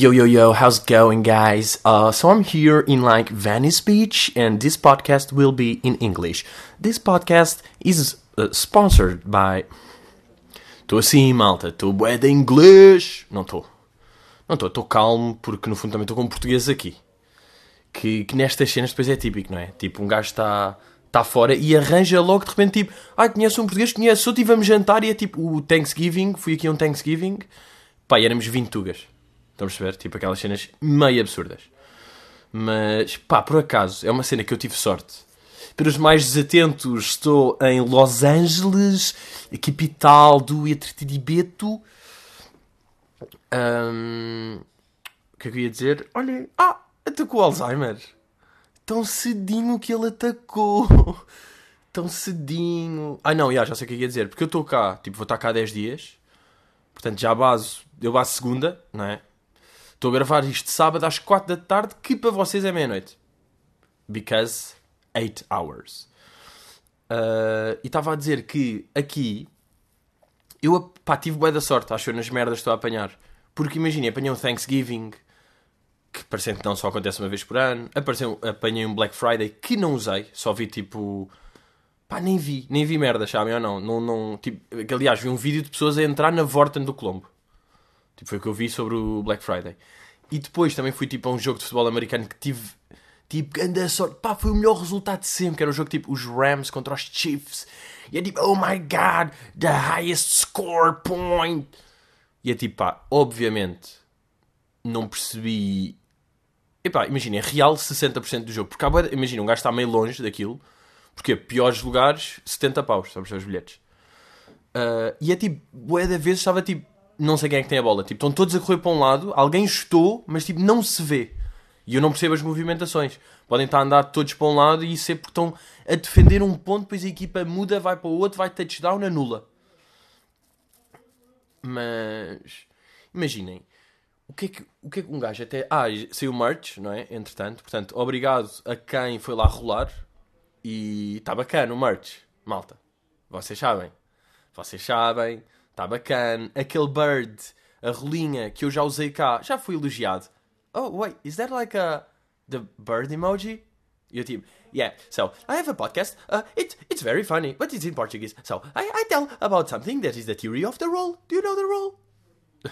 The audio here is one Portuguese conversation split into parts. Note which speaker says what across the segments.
Speaker 1: Yo, yo, yo, how's it going, guys? Uh, so I'm here in like Venice Beach, and this podcast will be in English. This podcast is uh, sponsored by. Estou assim, malta, estou bué de inglês. Não estou. Não estou, estou calmo, porque no fundo também estou com português aqui. Que, que nestas cenas depois é típico, não é? Tipo, um gajo está tá fora e arranja logo de repente, tipo, ah, conheço um português, conheço outro e vamos jantar. E é tipo o Thanksgiving, fui aqui a um Thanksgiving, pá, éramos 20 tugas. Estão a perceber? Tipo aquelas cenas meio absurdas. Mas, pá, por acaso, é uma cena que eu tive sorte. Para os mais desatentos, estou em Los Angeles, a capital do entretenimento. Ahm, o que é que eu ia dizer? Olha, ah, atacou Alzheimer. Tão cedinho que ele atacou. Tão cedinho. Ah, não, já, já sei o que é que ia dizer. Porque eu estou cá, tipo, vou estar cá 10 dias. Portanto, já base, eu base segunda, não é? Estou a gravar isto sábado às 4 da tarde, que para vocês é meia-noite. Because 8 hours. Uh, e estava a dizer que aqui eu pá, tive boa da sorte, acho eu, nas merdas estou a apanhar. Porque imagina, apanhei um Thanksgiving, que parecendo que não só acontece uma vez por ano. Apareceu, apanhei um Black Friday que não usei, só vi tipo. Pá, nem vi, nem vi merda, sabem ou não? não, não tipo, aliás, vi um vídeo de pessoas a entrar na Vorten do Colombo. Tipo, foi o que eu vi sobre o Black Friday. E depois também fui tipo a um jogo de futebol americano que tive tipo grande sorte. Pá, foi o melhor resultado de sempre. Que era o jogo tipo os Rams contra os Chiefs. E é tipo, oh my god, the highest score point. E é tipo, pá, obviamente não percebi. Epá, imagina, é real 60% do jogo. Porque imagina, um gajo está meio longe daquilo. Porque piores lugares, 70 paus, sabes, os bilhetes. Uh, e é tipo, boa da vez estava tipo, não sei quem é que tem a bola. Tipo, estão todos a correr para um lado, alguém estou, mas tipo, não se vê. E eu não percebo as movimentações. Podem estar a andar todos para um lado e ser porque estão a defender um ponto, depois a equipa muda, vai para o outro, vai touchdown, anula. Mas imaginem, o que é que, o que, é que um gajo até. Ah, saiu merch, não é? Entretanto, portanto, obrigado a quem foi lá rolar. E está bacana o merch, malta. Vocês sabem. Vocês sabem. Está bacana. Aquele bird, a rolinha que eu já usei cá, já fui elogiado. Oh, wait, is that like a. the bird emoji? E eu tipo, yeah, so I have a podcast. Uh, it, it's very funny, but it's in Portuguese. So I, I tell about something that is the theory of the role. Do you know the role?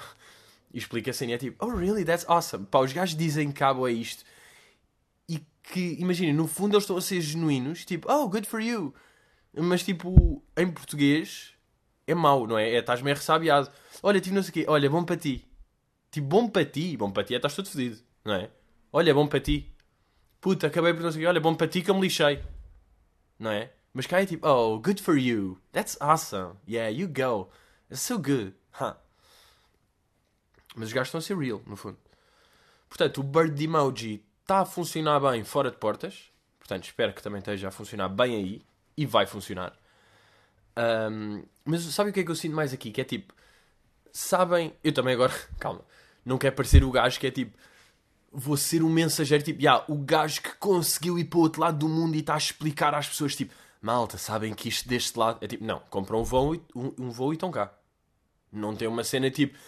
Speaker 1: e explica assim, é tipo, oh really, that's awesome. Pá, os gajos dizem cabo a isto. E que, imagina, no fundo eles estão a ser genuínos, tipo, oh, good for you. Mas tipo, em português, é mau, não é? é estás meio ressabiado. Olha, tipo, não sei o quê. Olha, bom para ti. Tipo, bom para ti. Bom para ti é estás todo fedido, não é? Olha, bom para ti. Puta, acabei por não sei o quê. Olha, bom para ti que eu me lixei. Não é? Mas cá é tipo, oh, good for you. That's awesome. Yeah, you go. It's so good. Huh. Mas os gajos estão a ser real, no fundo. Portanto, o Bird Emoji está a funcionar bem fora de portas. Portanto, espero que também esteja a funcionar bem aí. E vai funcionar. Um, mas sabe o que é que eu sinto mais aqui? Que é tipo, sabem, eu também agora, calma, não quero parecer o gajo que é tipo, vou ser um mensageiro, tipo, yeah, o gajo que conseguiu ir para o outro lado do mundo e está a explicar às pessoas, tipo, malta, sabem que isto deste lado é tipo, não, compram um voo e, um, um voo e estão cá. Não tem uma cena tipo,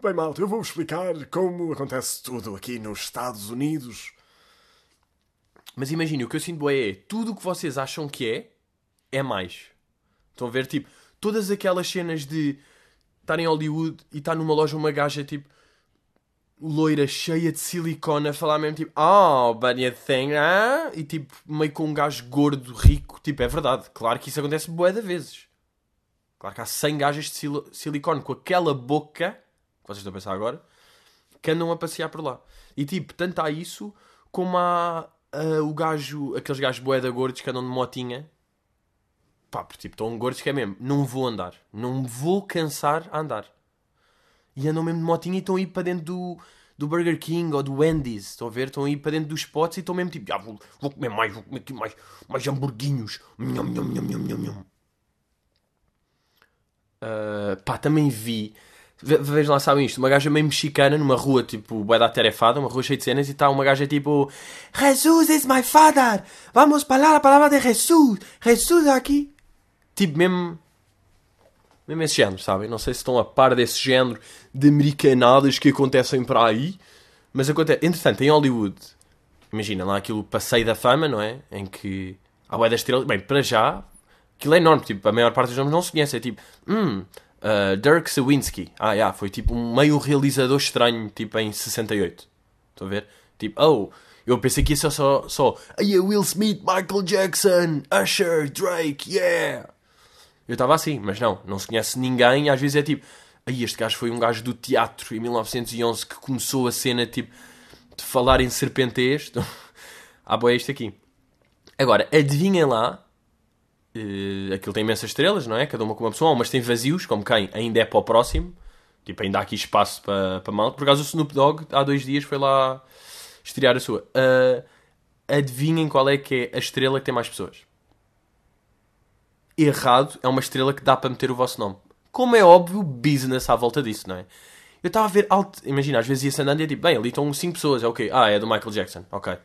Speaker 1: bem, malta, eu vou explicar como acontece tudo aqui nos Estados Unidos. Mas imagine, o que eu sinto é, tudo o que vocês acham que é, é mais. Estão a ver, tipo, todas aquelas cenas de estar em Hollywood e estar numa loja uma gaja, tipo, loira, cheia de silicone, a falar mesmo, tipo, oh, but you think, ah? E, tipo, meio com um gajo gordo, rico. Tipo, é verdade. Claro que isso acontece bué de vezes. Claro que há 100 gajas de sil silicone com aquela boca, que vocês estão a pensar agora, que andam a passear por lá. E, tipo, tanto há isso, como há uh, o gajo, aqueles gajos bué da gordos que andam de motinha, Pá, porque tipo, estão gordos que é mesmo. Não vou andar. Não vou cansar a andar. E andam mesmo de motinha e estão a ir para dentro do, do Burger King ou do Wendy's. Estão a ver? Estão a ir para dentro dos spots e estão mesmo tipo, ah, vou, vou comer mais, vou comer aqui mais, mais hamburguinhos. Nham, nham, nham, nham, nham, nham. Uh, pá, também vi. Vejam lá, sabem isto. Uma gaja meio mexicana numa rua, tipo, vai dar tarefada, uma rua cheia de cenas, e está uma gaja tipo: Jesus is my father! Vamos falar a palavra de Jesus! Jesus aqui! Tipo, mesmo. Mesmo esse género, sabem? Não sei se estão a par desse género de americanadas que acontecem para aí. Mas acontece, entretanto, em Hollywood, imagina lá aquilo passeio da fama, não é? Em que há bué das estrelas. Bem, para já, aquilo é enorme. Tipo, a maior parte dos nomes não se conhece. É tipo, hum, uh, Dirk Sawinski. Ah, yeah, foi tipo um meio realizador estranho, tipo em 68. Estão a ver? Tipo, oh, eu pensei que isso é só, só Aí Will Smith, Michael Jackson, Usher, Drake, yeah. Eu estava assim, mas não, não se conhece ninguém. Às vezes é tipo, aí este gajo foi um gajo do teatro em 1911 que começou a cena tipo de falar em serpentês. ah, boa, é isto aqui. Agora, adivinhem lá. Uh, aquilo tem imensas estrelas, não é? Cada uma com uma pessoa, mas tem vazios, como quem ainda é para o próximo. Tipo, ainda há aqui espaço para, para mal. Por acaso o Snoop Dogg há dois dias foi lá estrear a sua. Uh, adivinhem qual é que é a estrela que tem mais pessoas errado é uma estrela que dá para meter o vosso nome. Como é óbvio, business à volta disso, não é? Eu estava a ver alto. Imagina, às vezes ia-se andando e tipo, bem, ali estão 5 pessoas, é ok. Ah, é do Michael Jackson, ok.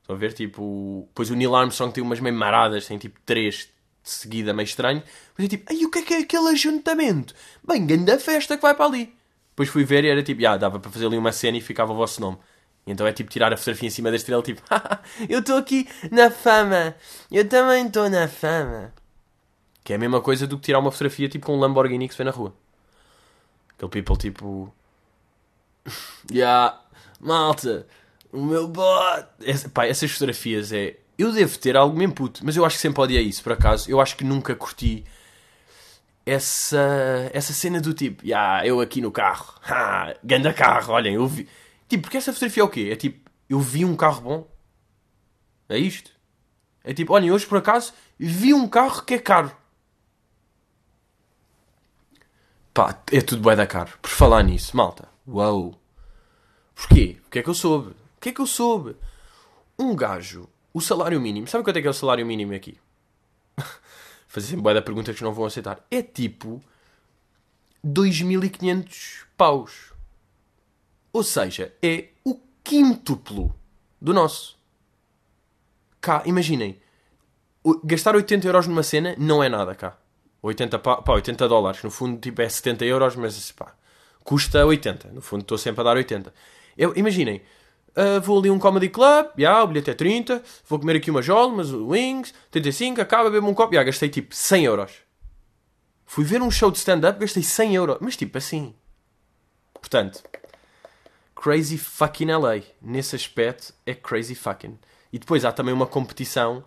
Speaker 1: Estão a ver, tipo. Depois o Neil Armstrong tem umas meio maradas, tem tipo 3 de seguida, meio estranho. Mas é tipo, ai, o que é que é aquele ajuntamento? Bem, grande festa que vai para ali. Depois fui ver e era tipo, ah, dava para fazer ali uma cena e ficava o vosso nome. Então é tipo tirar a fotografia em cima da estrela, tipo, eu estou aqui na fama, eu também estou na fama. Que é a mesma coisa do que tirar uma fotografia tipo com um Lamborghini que se vê na rua. Aquele people tipo. yeah, malta, o meu bot. Pá, essas fotografias é. Eu devo ter algum input, mas eu acho que sempre odiei isso, por acaso. Eu acho que nunca curti essa, essa cena do tipo, yeah, eu aqui no carro, ha, ganda carro, olhem, eu vi. Tipo, porque essa fotografia é o quê? É tipo, eu vi um carro bom. É isto. É tipo, olhem, hoje por acaso vi um carro que é caro. Pá, é tudo bué da caro. Por falar nisso, malta. Uau. Porquê? Porque é que eu soube? O que é que eu soube? Um gajo, o salário mínimo. Sabe quanto é que é o salário mínimo aqui? Fazer sempre bué da pergunta que não vão aceitar. É tipo 2.500 paus. Ou seja, é o quíntuplo do nosso. Cá, imaginem. Gastar 80 euros numa cena não é nada cá. 80, pá, 80 dólares, no fundo tipo é 70 euros, mas pá, custa 80. No fundo estou sempre a dar 80. Eu, imaginem, uh, vou ali a um comedy club, yeah, o bilhete é 30, vou comer aqui umas umas wings, 35, acaba, bebo um copo, yeah, gastei tipo 100 euros. Fui ver um show de stand-up, gastei 100 euros, mas tipo assim. Portanto, crazy fucking LA. Nesse aspecto é crazy fucking. E depois há também uma competição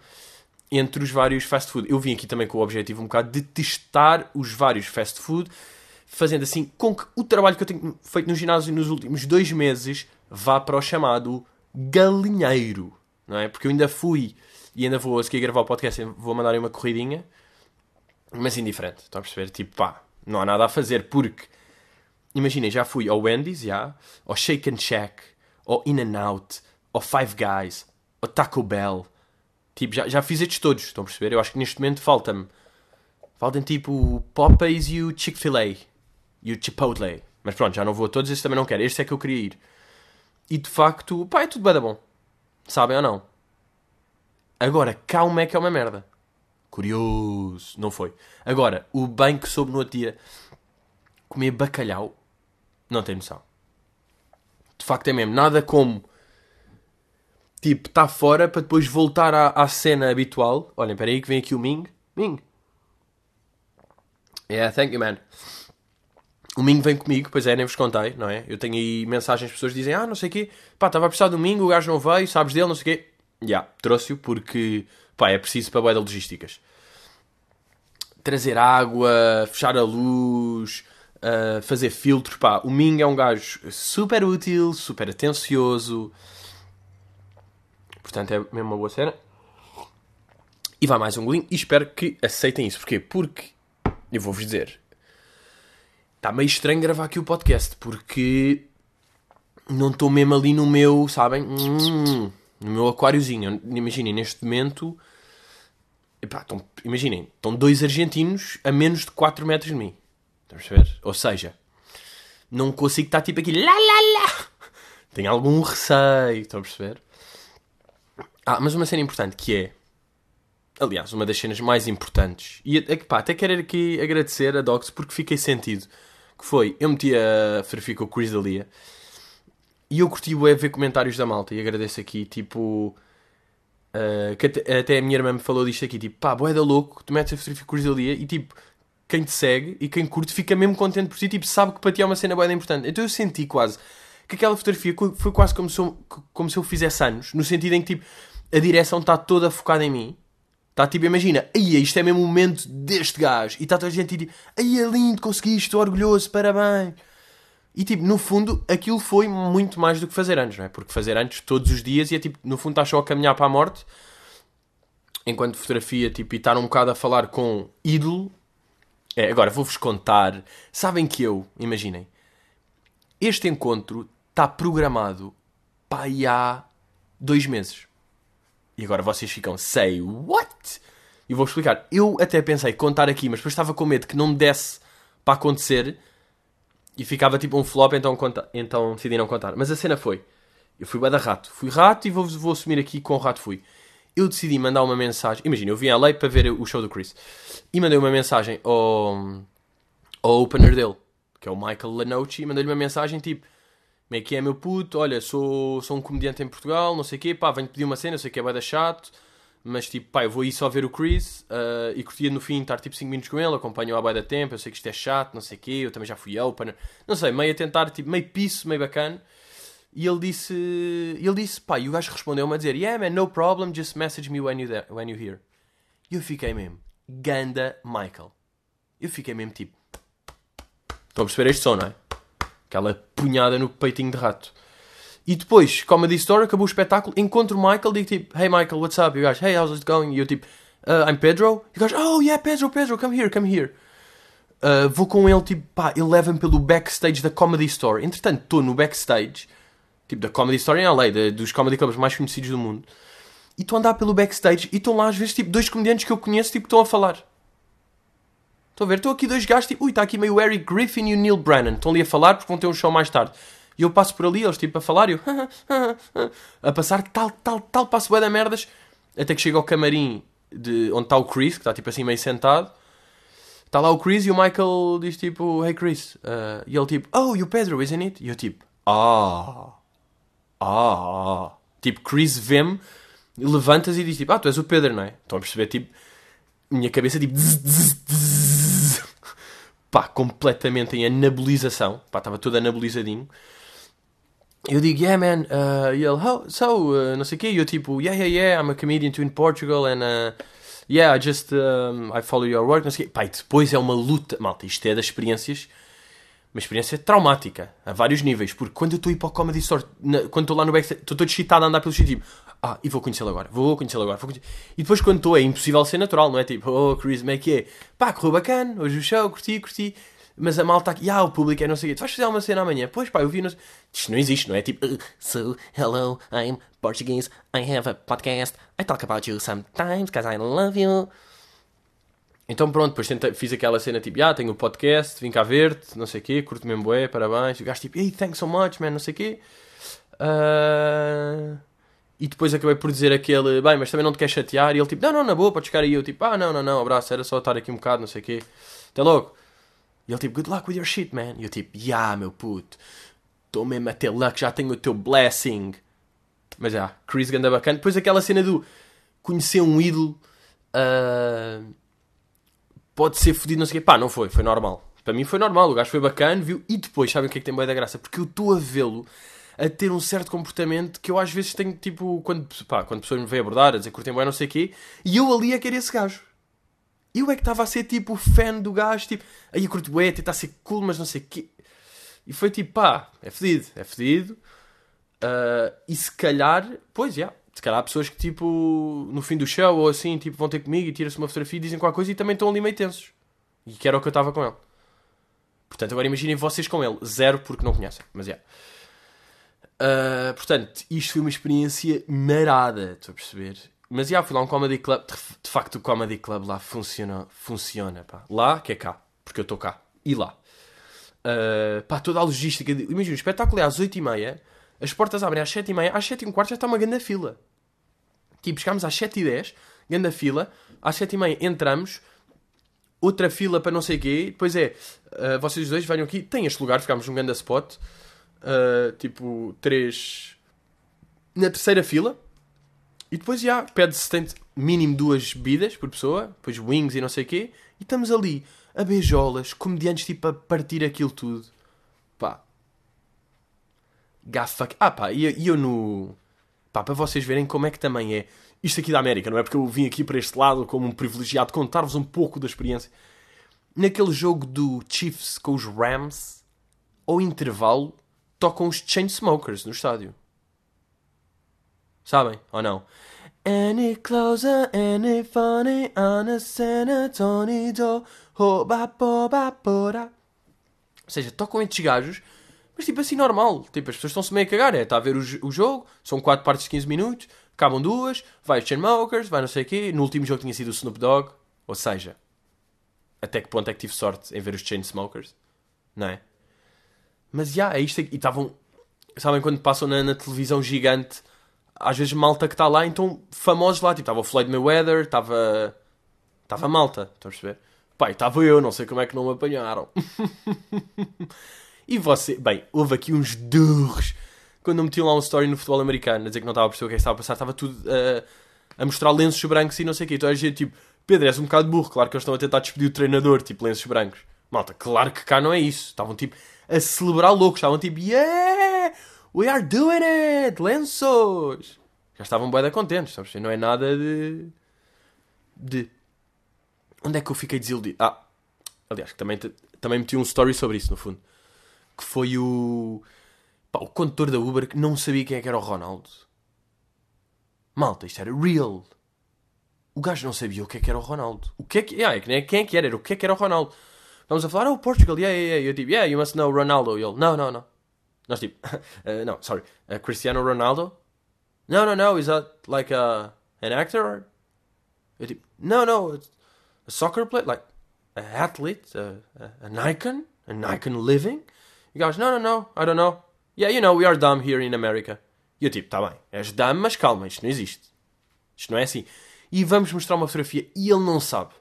Speaker 1: entre os vários fast food. Eu vim aqui também com o objetivo um bocado de testar os vários fast food, fazendo assim com que o trabalho que eu tenho feito no ginásio nos últimos dois meses vá para o chamado galinheiro, não é? Porque eu ainda fui e ainda vou, se quer gravar o podcast, vou mandar uma corridinha, mas indiferente, estão a perceber? Tipo, pá, não há nada a fazer, porque, imaginem, já fui ao Wendy's, já, ao Shake and Shack, ao In-N-Out, ao Five Guys, ao Taco Bell, Tipo, já, já fiz estes todos, estão a perceber? Eu acho que neste momento falta-me. Faltam tipo o Popeyes e o Chick-fil-A. E o Chipotle. Mas pronto, já não vou a todos, este também não quero. Este é que eu queria ir. E de facto, pá, é tudo bem bom. Sabem ou não? Agora, cá o Mac é uma merda. Curioso. Não foi. Agora, o bem que soube no outro dia comer bacalhau, não tem noção. De facto é mesmo. Nada como tipo, está fora para depois voltar à, à cena habitual. Olhem, espera aí que vem aqui o Ming. Ming. Yeah, thank you, man. O Ming vem comigo, pois é, nem vos contei, não é? Eu tenho aí mensagens, pessoas dizem, ah, não sei o quê, pá, estava a precisar do Ming, o gajo não veio, sabes dele, não sei o quê. Já, yeah, trouxe-o porque, pá, é preciso para boia de logísticas. Trazer água, fechar a luz, uh, fazer filtros, pá. O Ming é um gajo super útil, super atencioso, Portanto, é mesmo uma boa cena. E vai mais um golinho e espero que aceitem isso. Porquê? Porque, eu vou-vos dizer, está meio estranho gravar aqui o podcast, porque não estou mesmo ali no meu, sabem, no meu aquáriozinho. Imaginem, neste momento, epá, imaginem, estão dois argentinos a menos de 4 metros de mim. Estão a perceber? Ou seja, não consigo estar tipo aqui, lá, lá, lá. Tenho algum receio, estão a perceber? Ah, mas uma cena importante que é. Aliás, uma das cenas mais importantes. E pá, até quero aqui agradecer a Docs porque fiquei sentido. Que foi, eu meti a fotografia com o Chris Dalia E eu curti bué ver comentários da malta e agradeço aqui, tipo. Uh, que até, até, a minha irmã me falou disto aqui, tipo, pá, boé da louco, tu metes a fotografia com o dia e tipo, quem te segue e quem curte fica mesmo contente por ti, tipo, sabe que para ti é uma cena boa importante. Então eu senti quase que aquela fotografia foi quase como se eu, como se eu fizesse anos, no sentido em que tipo, a direção está toda focada em mim. Está tipo, imagina, aí isto é mesmo o momento deste gajo. E está toda a gente tipo, aí é lindo, conseguiste, estou orgulhoso, parabéns. E tipo, no fundo, aquilo foi muito mais do que fazer anos, não é? Porque fazer anos todos os dias e é tipo, no fundo, estás só a caminhar para a morte. Enquanto fotografia, tipo, e estar um bocado a falar com ídolo. É, agora, vou-vos contar. Sabem que eu, imaginem, este encontro está programado para aí há dois meses. E agora vocês ficam, say what? E vou explicar. Eu até pensei contar aqui, mas depois estava com medo que não desse para acontecer e ficava tipo um flop, então, conta, então decidi não contar. Mas a cena foi: eu fui da rato, fui rato e vou, vou assumir aqui com o rato fui. Eu decidi mandar uma mensagem. Imagina, eu vim à lei para ver o show do Chris e mandei uma mensagem ao, ao opener dele, que é o Michael Lanochi, e mandei-lhe uma mensagem tipo: Como é que é, meu puto? Olha, sou, sou um comediante em Portugal, não sei o quê, pá, venho pedir uma cena, eu sei que é bada chato mas tipo, pá, eu vou ir só ver o Chris uh, e curtia no fim estar tipo 5 minutos com ele, acompanho-o há bem da tempo, eu sei que isto é chato, não sei o quê, eu também já fui opener, não sei, meio a tentar, tipo, meio piso, meio bacana. E ele disse, ele disse, pá, e o gajo respondeu-me a dizer, yeah man, no problem, just message me when you, there, when you hear. E eu fiquei mesmo, ganda Michael. Eu fiquei mesmo tipo, estão a perceber este som, não é? Aquela punhada no peitinho de rato. E depois, Comedy Store, acabou o espetáculo, encontro o Michael, digo tipo, Hey Michael, what's up? E o gajo, Hey, how's it going? E eu tipo, uh, I'm Pedro. E o gajo, Oh yeah, Pedro, Pedro, come here, come here. Uh, vou com ele, tipo, pá, ele leva-me pelo backstage da Comedy Store. Entretanto, estou no backstage, tipo, da Comedy Store em LA, de, dos comedy clubs mais conhecidos do mundo. E estou a andar pelo backstage e estão lá às vezes, tipo, dois comediantes que eu conheço, tipo, estão a falar. Estão a ver? Estão aqui dois gajos, tipo, ui, está aqui meio o Eric Griffin e o Neil Brennan. Estão ali a falar porque vão ter um show mais tarde. E eu passo por ali, eles tipo a falar, e eu a passar tal, tal, tal, passo bué da merdas, até que chego ao camarim de onde está o Chris, que está tipo assim meio sentado. Está lá o Chris e o Michael diz tipo, Hey Chris. Uh, e ele tipo, Oh, you Pedro, isn't it? E eu tipo, Ah, ah. Tipo, Chris vê-me, levantas e diz tipo, Ah, tu és o Pedro, não é? Estão a perceber, tipo, minha cabeça tipo, pá, completamente em anabulização, pá, estava todo anabolizadinho. Eu digo, yeah, man. Uh, e ele, how, so, uh, não sei o quê. E eu tipo, yeah, yeah, yeah, I'm a comedian too in Portugal and, uh, yeah, I just, um, I follow your work, não sei o quê. Pá, e depois é uma luta. Malta, isto é das experiências, uma experiência traumática, a vários níveis. Porque quando eu estou a ir para o Comedy Store, na, quando estou lá no backstage, estou todo excitado a andar pelo tipo, ah, e vou conhecê-lo agora, vou conhecê-lo agora. Vou conhecê e depois quando estou é impossível ser natural, não é? Tipo, oh, Chris, como é que é? Pá, correu bacana, hoje o show, curti, curti. Mas a malta aqui, ah, o público é não sei o quê. Tu vais fazer uma cena amanhã? Pois pá, eu vi. No... Isto não existe, não é? Tipo, uh, so, hello, I'm Portuguese, I have a podcast, I talk about you sometimes because I love you. Então pronto, depois tentei, fiz aquela cena tipo, ah, tenho o um podcast, vim cá ver-te, não sei o quê, curto mesmo bué, parabéns. O gajo tipo, hey, thanks so much, man, não sei o quê. Uh... E depois acabei por dizer aquele, bem, mas também não te queres chatear. E ele tipo, não, não, na boa, podes ficar aí. Eu tipo, ah, não, não, não, abraço, era só estar aqui um bocado, não sei o quê. Até logo. E ele tipo, good luck with your shit, man. E eu tipo, yeah, meu puto. Estou mesmo a ter luck, já tenho o teu blessing. Mas já, Chris Ganda bacana. Depois aquela cena do conhecer um ídolo uh, pode ser fodido, não sei o quê. Pá, não foi, foi normal. Para mim foi normal, o gajo foi bacana, viu? E depois, sabem o que é que tem bem da graça? Porque eu estou a vê-lo a ter um certo comportamento que eu às vezes tenho, tipo, quando, pá, quando pessoas me vêm abordar, a dizer curtem bem, não sei o quê, e eu ali a querer esse gajo. Eu é que estava a ser tipo fã do gajo, tipo, aí eu curto bué, tentar ser cool, mas não sei o quê. E foi tipo, pá, é fedido, é fedido. Uh, e se calhar, pois, já, yeah, se calhar há pessoas que tipo, no fim do show ou assim, tipo, vão ter comigo e tiram-se uma fotografia e dizem qualquer coisa e também estão ali meio tensos. E que era o que eu estava com ele. Portanto, agora imaginem vocês com ele. Zero porque não conhecem, mas é. Yeah. Uh, portanto, isto foi uma experiência marada, estou a perceber. Mas já fui lá um comedy club. De facto, o comedy club lá funciona. Funciona, pá. Lá, que é cá. Porque eu estou cá. E lá. Uh, pá, toda a logística. De... Imagina, o espetáculo é às 8h30. As portas abrem às 7h30. Às 7h15 já está uma grande fila. Tipo, chegámos às 7h10. Grande fila. Às 7h30 entramos. Outra fila para não sei quê. Depois é. Uh, vocês dois venham aqui. Tem este lugar. Ficámos num grande spot. uh, tipo, três na terceira fila. E depois já pede-se mínimo duas bebidas por pessoa, depois wings e não sei o quê. E estamos ali a beijolas, comediantes tipo a partir aquilo tudo. Pá. Gafa. Ah pá, e eu, eu no. Pá, para vocês verem como é que também é. Isto aqui da América, não é? Porque eu vim aqui para este lado como um privilegiado contar-vos um pouco da experiência. Naquele jogo do Chiefs com os Rams, ao intervalo, tocam os Chainsmokers no estádio. Sabem? Ou não? Any closer, any funny on a San Antonio, Ou seja, tocam estes gajos, mas tipo assim normal. Tipo, as pessoas estão-se meio a cagar. É, está a ver o, o, jogo, são 4 partes de 15 minutos, acabam duas, vai os Chainsmokers, vai não sei o quê. No último jogo tinha sido o Snoop Dogg. Ou seja, até que ponto é que tive sorte em ver os Chainsmokers? Não é? Mas já, yeah, é isto. E estavam. Sabem quando passam na, na televisão gigante às vezes malta que está lá, então famosos lá, tipo, estava o Floyd Mayweather, estava. Estava malta, estão a perceber? Pai, estava eu, não sei como é que não me apanharam. e você, bem, houve aqui uns durros quando eu meti lá um story no futebol americano, a dizer que não estava a perceber o que, é estava a passar, estava tudo uh, a mostrar lenços brancos e não sei o quê. Então a gente, tipo, Pedro, és um bocado burro, claro que eles estão a tentar despedir o treinador, tipo, lenços brancos. Malta, claro que cá não é isso. Estavam, tipo, a celebrar loucos, estavam, tipo, yeah! We are doing it! Lenços! Já estavam bem contentes, sabes? Não é nada de. de. Onde é que eu fiquei desiludido? Ah, aliás, também, também meti um story sobre isso, no fundo. Que foi o. Pá, o condutor da Uber que não sabia quem é que era o Ronaldo. Malta, isto era real. O gajo não sabia o que é que era o Ronaldo. O que é que. Ah, quem é que era, era o que é que era o Ronaldo. Vamos a falar, oh, Portugal, yeah, yeah, yeah. Eu tipo, yeah, you must know Ronaldo. E ele, não, não, não. Nós tipo, uh, não, sorry, uh, Cristiano Ronaldo? No, no, no, is that like a, an actor? Eu tipo, no, no, it's a soccer player, like an athlete, a, a, an icon, an icon living? He goes, no, no, no, I don't know. Yeah, you know, we are dumb here in America. E eu tipo, tá bem, és dumb, mas calma, isto não existe. Isto não é assim. E vamos mostrar uma fotografia e ele não sabe.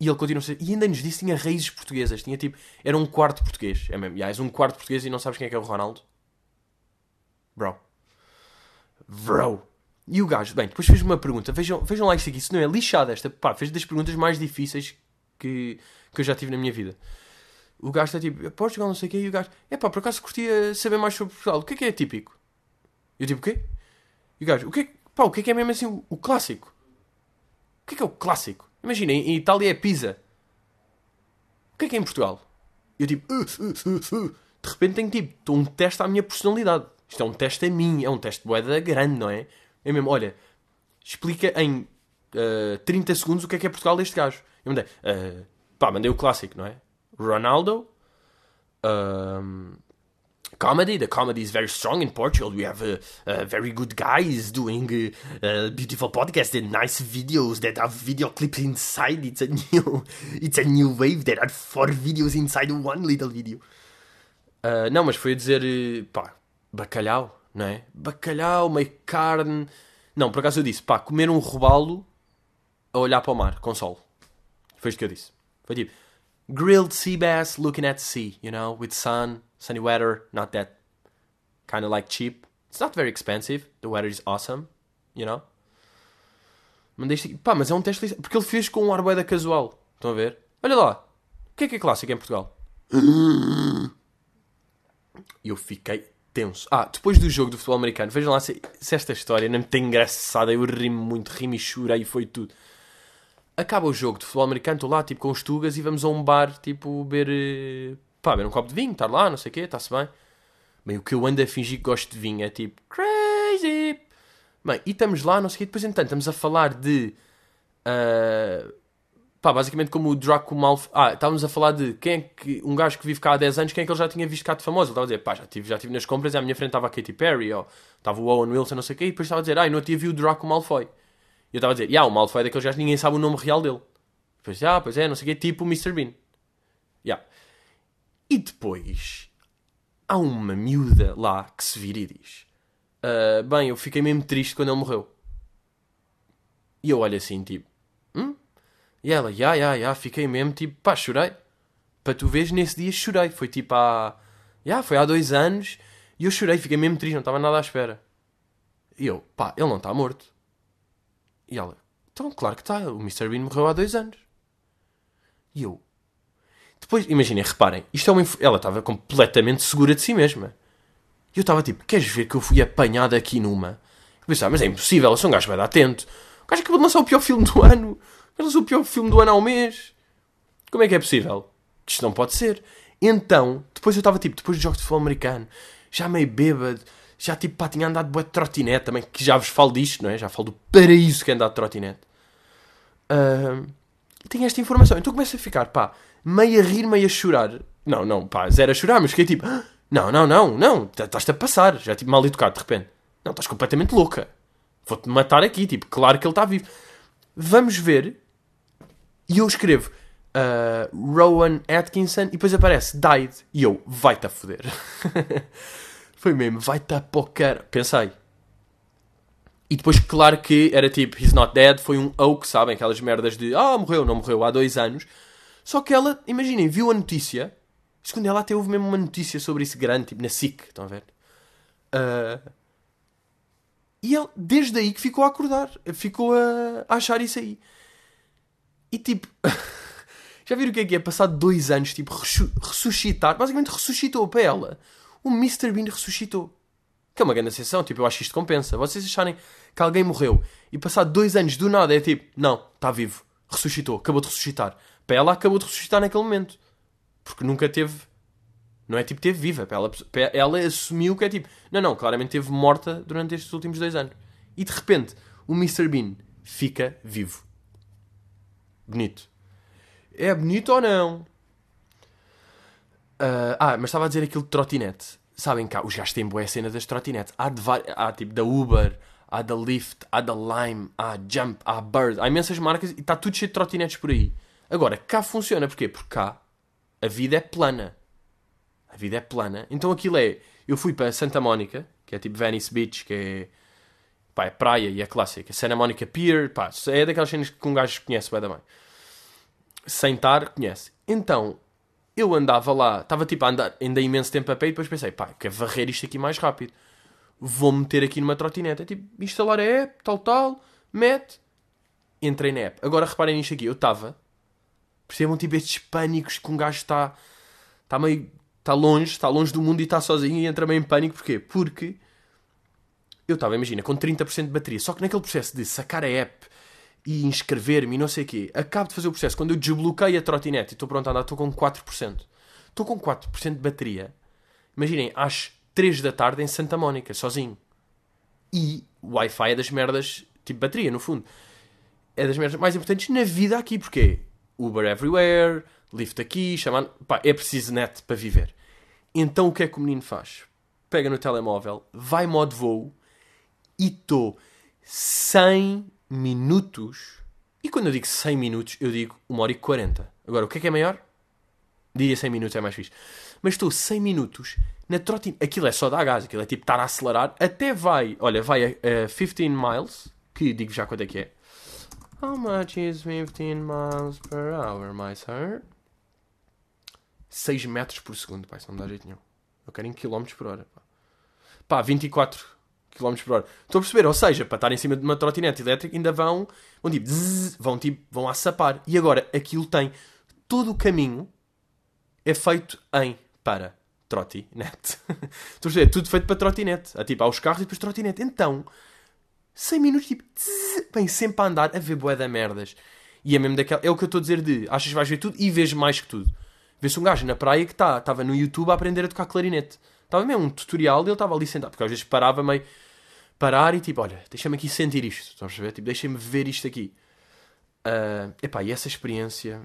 Speaker 1: E ele continua a ser. E ainda nos disse tinha raízes portuguesas. Tinha tipo. Era um quarto português. É mesmo. Yeah, és um quarto português e não sabes quem é que é o Ronaldo? Bro. Bro. E o gajo, bem, depois fez uma pergunta. Vejam, vejam lá isto aqui. Isso não é lixado esta. Pá, fez das perguntas mais difíceis que, que eu já tive na minha vida. O gajo está tipo, Portugal, não sei o quê. E o gajo, é pá, por acaso curtia saber mais sobre Portugal. O que é que é típico? Eu tipo, o quê? E o gajo, o que é, pá, o que é que é mesmo assim o, o clássico? O que é que é o clássico? Imagina, em, Itália é pizza. O que é que é em Portugal? Eu tipo, uh, uh, uh, de repente tenho tipo, estou um teste à minha personalidade. Isto é um teste a mim, é um teste de boeda grande, não é? É mesmo, olha, explica em uh, 30 segundos o que é que é Portugal deste gajo. Eu mandei, uh, pá, mandei o clássico, não é? Ronaldo, um, comedy. The comedy is very strong in Portugal. We have uh, uh, very good guys doing uh, beautiful podcasts and nice videos that have video clips inside. It's a new, it's a new wave that had four videos inside one little video. Uh, não, mas foi dizer, pá, bacalhau, não é? Bacalhau, meio carne. Não, por acaso eu disse, pá, comer um robalo a olhar para o mar, com sol. Foi isto que eu disse. Foi tipo, grilled sea bass looking at the sea, you know, with sun, sunny weather, not that kind of like cheap. It's not very expensive. The weather is awesome, you know. Mandei isto Pá, mas é um teste porque ele fez com um ar casual. Estão a ver? Olha lá. O que é que é clássico em Portugal? Eu fiquei tenso. Ah, depois do jogo do futebol americano, vejam lá se, se esta história não me tem engraçada. Eu ri muito, ri e chorei foi tudo. Acaba o jogo de futebol americano, estou lá, tipo, com os tugas e vamos a um bar, tipo, beber eh, pá, beber um copo de vinho, estar lá, não sei o quê, está-se bem. Bem, o que eu ando a fingir que gosto de vinho é tipo, crazy. Bem, e estamos lá, não sei o quê, depois entanto estamos a falar de. Uh, pá, basicamente como o Draco Malfoy. Ah, estávamos a falar de quem é que. Um gajo que vive cá há 10 anos, quem é que ele já tinha visto cá de famoso. Ele estava a dizer, pá, já estive já tive nas compras e à minha frente estava a Katy Perry, ou estava o Owen Wilson, não sei o quê, e depois estava a dizer, ah, outro dia vi o Draco Malfoy. E eu estava a dizer, yeah, o Malfoy é daqueles gajos ninguém sabe o nome real dele. Depois, ah, pois é, não sei o quê, tipo o Mr. Bean. Yeah. E depois há uma miúda lá que se vira e diz: uh, Bem, eu fiquei mesmo triste quando ele morreu. E eu olho assim, tipo: Hum? E ela: Ya, ya, ya, fiquei mesmo, tipo, pá, chorei. Para tu veres, nesse dia chorei. Foi tipo há. Já, foi há dois anos e eu chorei, fiquei mesmo triste, não estava nada à espera. E eu, pá, ele não está morto. E ela, então, claro que está, o Mr. Bean morreu há dois anos. E eu, depois, imaginem, reparem, isto é uma. Ela estava completamente segura de si mesma. E eu estava tipo, queres ver que eu fui apanhado aqui numa? Eu pensava, mas é impossível, eu sou um gajo vai dar atento. O gajo acabou de lançar o pior filme do ano. Gajo lançou o pior filme do ano um mês. Como é que é possível? Isto não pode ser. Então, depois eu estava tipo, depois dos jogos de futebol americano, já meio bêbado, já tipo, pá, tinha andado de trotinete também, que já vos falo disto, não é? Já falo do paraíso que é andar de trotinete. Uh, e esta informação. Então começo a ficar, pá, meio a rir, meio a chorar. Não, não, pá, zero a chorar, mas fiquei tipo, ah, não, não, não, não, estás-te a passar. Já tipo mal educado de repente. Não, estás completamente louca. Vou-te matar aqui, tipo, claro que ele está vivo. Vamos ver. E eu escrevo uh, Rowan Atkinson e depois aparece died. E eu, vai-te a foder. Foi mesmo, vai-te a poker. Pensei. E depois, claro que era tipo, he's not dead, foi um oak, sabem? Aquelas merdas de, ah, morreu, não morreu, há dois anos. Só que ela, imaginem, viu a notícia. Segundo ela, até houve mesmo uma notícia sobre isso grande, tipo na SIC, estão a ver? Uh, e ele, desde aí que ficou a acordar, ficou a, a achar isso aí. E tipo, já viram o que é que é? Passado dois anos, tipo, ressuscitar, basicamente ressuscitou para ela. O Mr. Bean ressuscitou. Que é uma grande sensação, tipo, eu acho que isto compensa. Vocês acharem que alguém morreu e passado dois anos do nada é tipo, não, está vivo, ressuscitou, acabou de ressuscitar. Para ela acabou de ressuscitar naquele momento. Porque nunca teve. Não é tipo teve viva. Para ela, para ela assumiu que é tipo. Não, não, claramente teve morta durante estes últimos dois anos. E de repente, o Mr. Bean fica vivo. Bonito. É bonito ou não? Uh, ah, mas estava a dizer aquilo de trotinete. Sabem cá, os gajos têm boa cena das trotinetes. Há, de há tipo da Uber, há da Lyft, há da Lime, há Jump, há Bird. Há imensas marcas e está tudo cheio de trotinetes por aí. Agora, cá funciona, porquê? Porque cá a vida é plana. A vida é plana. Então aquilo é. Eu fui para Santa Mónica, que é tipo Venice Beach, que é. Pá, é praia e é clássica. Santa Mónica Pier, pá, é daquelas cenas que um gajo conhece bem da mãe. Sem estar, conhece. Então, eu andava lá, estava tipo a andar ainda imenso tempo a pé e depois pensei, pá, quero varrer isto aqui mais rápido. Vou meter aqui numa trotinete. É tipo, instalar a app, tal, tal, mete. Entrei na app. Agora reparem nisto aqui, eu estava Percebam tipo estes pânicos que um gajo está está meio está longe, está longe do mundo e está sozinho e entra meio em pânico. Porquê? Porque eu estava, imagina, com 30% de bateria. Só que naquele processo de sacar a app e inscrever-me e não sei o quê, acabo de fazer o processo. Quando eu desbloqueio a trotinete e estou pronto a andar, estou com 4%. Estou com 4% de bateria. Imaginem, às 3 da tarde em Santa Mónica, sozinho. E o Wi-Fi é das merdas, tipo bateria, no fundo. É das merdas mais importantes na vida aqui, porque Uber everywhere, Lyft aqui, chamando. Pá, é preciso net para viver. Então o que é que o menino faz? Pega no telemóvel, vai modo voo e estou 100 minutos. E quando eu digo 100 minutos, eu digo 1 hora e 40. Agora, o que é que é maior? Diria 100 minutos, é mais fixe. Mas estou 100 minutos na trotinete. Aquilo é só dar gás, aquilo é tipo estar a acelerar. Até vai, olha, vai a, a 15 miles, que digo já quanto é que é. How much is 15 miles per hour, my sir? 6 metros por segundo, pá, isso não dá jeito nenhum. Eu quero em quilómetros por hora, pá. Pá, 24 km por hora. Estou a perceber, ou seja, para estar em cima de uma trotinete elétrica ainda vão, vão tipo, zzz, vão tipo, vão a sapar. E agora, aquilo tem, todo o caminho é feito em, para, trotinete. Estou a perceber, é tudo feito para trotinete. Há tipo, há os carros e depois trotinete. Então, 100 minutos, tipo, tss, bem, sempre a andar a ver boé da merdas. E é mesmo daquela. É o que eu estou a dizer de achas que vais ver tudo e vês mais que tudo. Vê-se um gajo na praia que estava no YouTube a aprender a tocar clarinete. Estava mesmo um tutorial e ele estava ali sentado, porque às vezes parava meio. Parar e tipo, olha, deixa-me aqui sentir isto. Estás a perceber? Tipo, deixa-me ver isto aqui. Uh, epá, e essa experiência.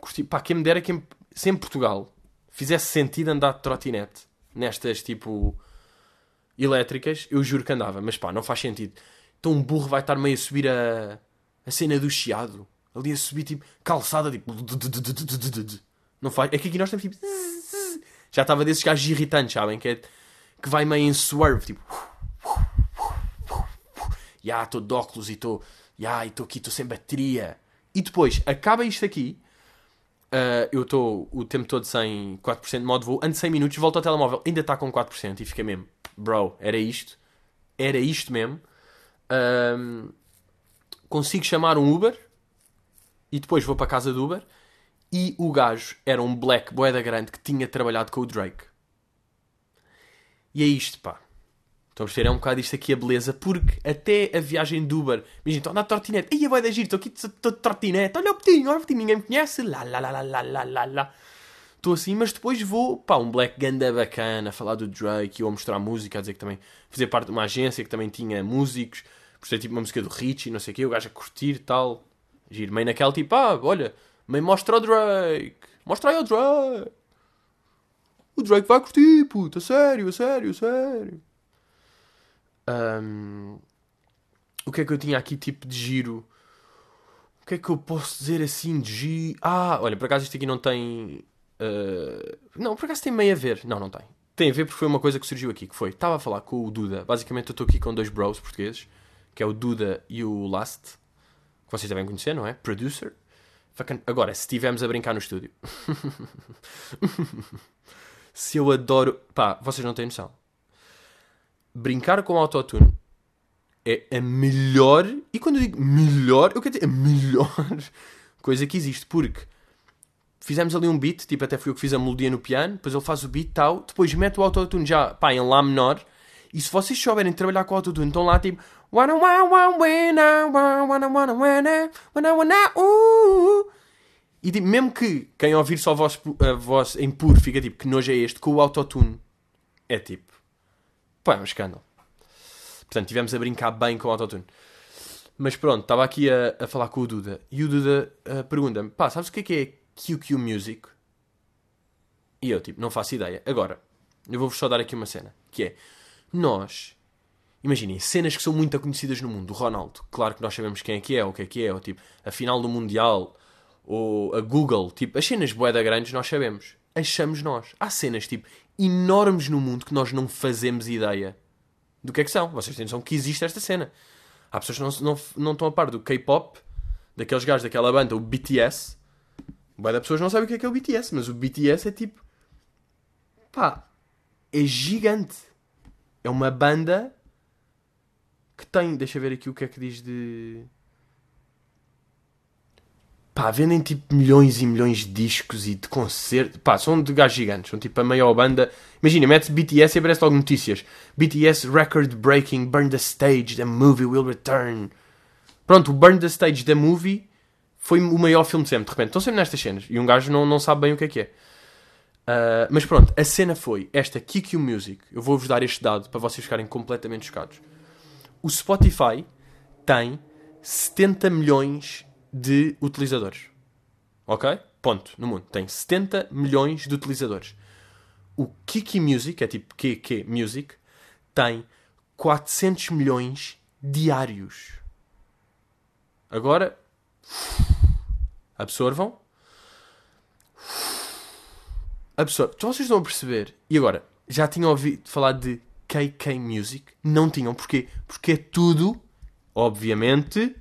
Speaker 1: Curti, pá, quem me dera que se em Portugal fizesse sentido andar de trotinete nestas tipo elétricas, eu juro que andava, mas pá, não faz sentido. Então um burro vai estar meio a subir a, a cena do chiado. Ali a subir tipo calçada, tipo. Não faz. É que aqui nós temos tipo. Já estava desses gajos irritantes, sabem? Que, é, que vai meio em swerve, tipo. Ya, estou de óculos e estou. Ya, estou aqui, estou sem bateria. E depois acaba isto aqui. Uh, eu estou o tempo todo sem 4% de modo voo. Ando 100 minutos, volto ao telemóvel, ainda está com 4%. E fica mesmo, bro, era isto. Era isto mesmo. Um, consigo chamar um Uber e depois vou para a casa do Uber. E o gajo era um black boeda grande que tinha trabalhado com o Drake. E é isto, pá. Estão a perceber? É um bocado isto aqui a beleza, porque até a viagem de Uber, imagina, estou a andar de trotinete, ai, vai dar giro, estou aqui de trotinete, olha o petinho, olha o petinho, ninguém me conhece, lá, lá, lá, lá, lá, lá, lá. Estou assim, mas depois vou, pá, um black ganda bacana, a falar do Drake, eu a mostrar música, a dizer que também fazia parte de uma agência que também tinha músicos, por tipo uma música do Richie, não sei o quê, o gajo a curtir tal. Giro, meio naquela tipo, ah, olha, meio mostra o Drake, mostra aí o Drake. O Drake vai curtir, puta, sério, sério, sério. Um, o que é que eu tinha aqui tipo de giro? O que é que eu posso dizer assim de giro? Ah, olha, por acaso isto aqui não tem. Uh, não, por acaso tem meio a ver. Não, não tem. Tem a ver porque foi uma coisa que surgiu aqui, que foi, estava a falar com o Duda. Basicamente eu estou aqui com dois bros portugueses, que é o Duda e o Last, que vocês devem conhecer, não é? Producer. Agora, se estivermos a brincar no estúdio. se eu adoro. Pá, vocês não têm noção brincar com o autotune é a melhor, e quando eu digo melhor, eu quero dizer a melhor coisa que existe, porque fizemos ali um beat, tipo até fui eu que fiz a melodia no piano, depois ele faz o beat tal, depois mete o autotune já, pá, em Lá menor, e se vocês souberem trabalhar com o autotune, estão lá tipo e tipo, mesmo que quem ouvir só a voz, a voz em puro fica tipo, que nojo é este, com o autotune. É tipo Pá, é um escândalo. Portanto, tivemos a brincar bem com o autotune. Mas pronto, estava aqui a, a falar com o Duda e o Duda uh, pergunta-me: pá, sabes o que é que é QQ Music? E eu, tipo, não faço ideia. Agora, eu vou-vos só dar aqui uma cena: que é, nós, imaginem, cenas que são muito conhecidas no mundo. O Ronaldo, claro que nós sabemos quem é que é, o que é que é, ou tipo, a final do Mundial, ou a Google, tipo, as cenas boeda grandes nós sabemos. Achamos nós. Há cenas, tipo, enormes no mundo que nós não fazemos ideia do que é que são. Vocês têm noção que existe esta cena. Há pessoas que não, não, não estão a par do K-pop, daqueles gajos daquela banda, o BTS. Boa da pessoas não sabem o que é que é o BTS, mas o BTS é tipo. pá. é gigante. É uma banda que tem. Deixa eu ver aqui o que é que diz de. Pá, vendem tipo milhões e milhões de discos e de concertos. Pá, são de gajos gigantes. São tipo a maior banda. Imagina, mete BTS e aparece logo notícias. BTS record breaking, burn the stage, the movie will return. Pronto, o Burn the Stage the Movie foi o maior filme de sempre. De repente, estão sempre nestas cenas. E um gajo não, não sabe bem o que é que é. Uh, mas pronto, a cena foi esta QQ Music. Eu vou-vos dar este dado para vocês ficarem completamente chocados. O Spotify tem 70 milhões de utilizadores. Ok? Ponto. No mundo. Tem 70 milhões de utilizadores. O Kiki Music, é tipo KK Music, tem 400 milhões diários. Agora, absorvam. Absorvam. Então vocês estão a perceber? E agora, já tinham ouvido falar de KK Music? Não tinham. Porquê? Porque é tudo, obviamente,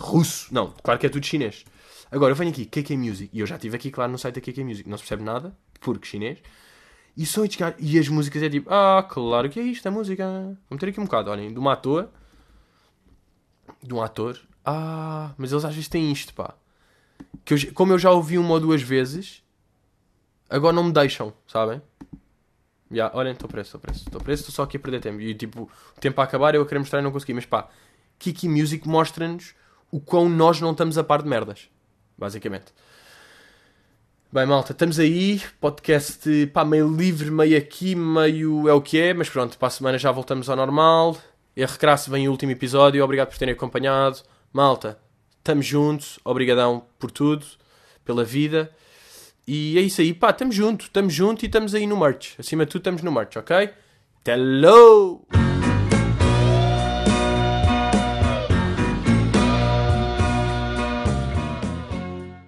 Speaker 1: russo. Não, claro que é tudo chinês. Agora, eu venho aqui, KK Music, e eu já estive aqui, claro, no site da KK Music, não se percebe nada, porque chinês. E são estes e as músicas é tipo, ah, claro que é isto, a música. Vou meter aqui um bocado, olhem, de uma ator. De um ator. Ah, mas eles às vezes têm isto, pá. Que eu, como eu já ouvi uma ou duas vezes, agora não me deixam, sabem? Já, olhem, estou preso, estou preso, estou preso, estou só aqui a perder tempo. E tipo, o tempo a acabar, eu a querer mostrar e não consegui. Mas pá, Kiki Music mostra-nos o quão nós não estamos a par de merdas. Basicamente. Bem, malta, estamos aí. Podcast pá, meio livre, meio aqui, meio é o que é. Mas pronto, para a semana já voltamos ao normal. E a recrasse vem o último episódio. Obrigado por terem acompanhado. Malta, estamos juntos. Obrigadão por tudo, pela vida. E é isso aí, pá, estamos juntos, estamos juntos e estamos aí no merch. Acima de tudo, estamos no merch, ok? Hello!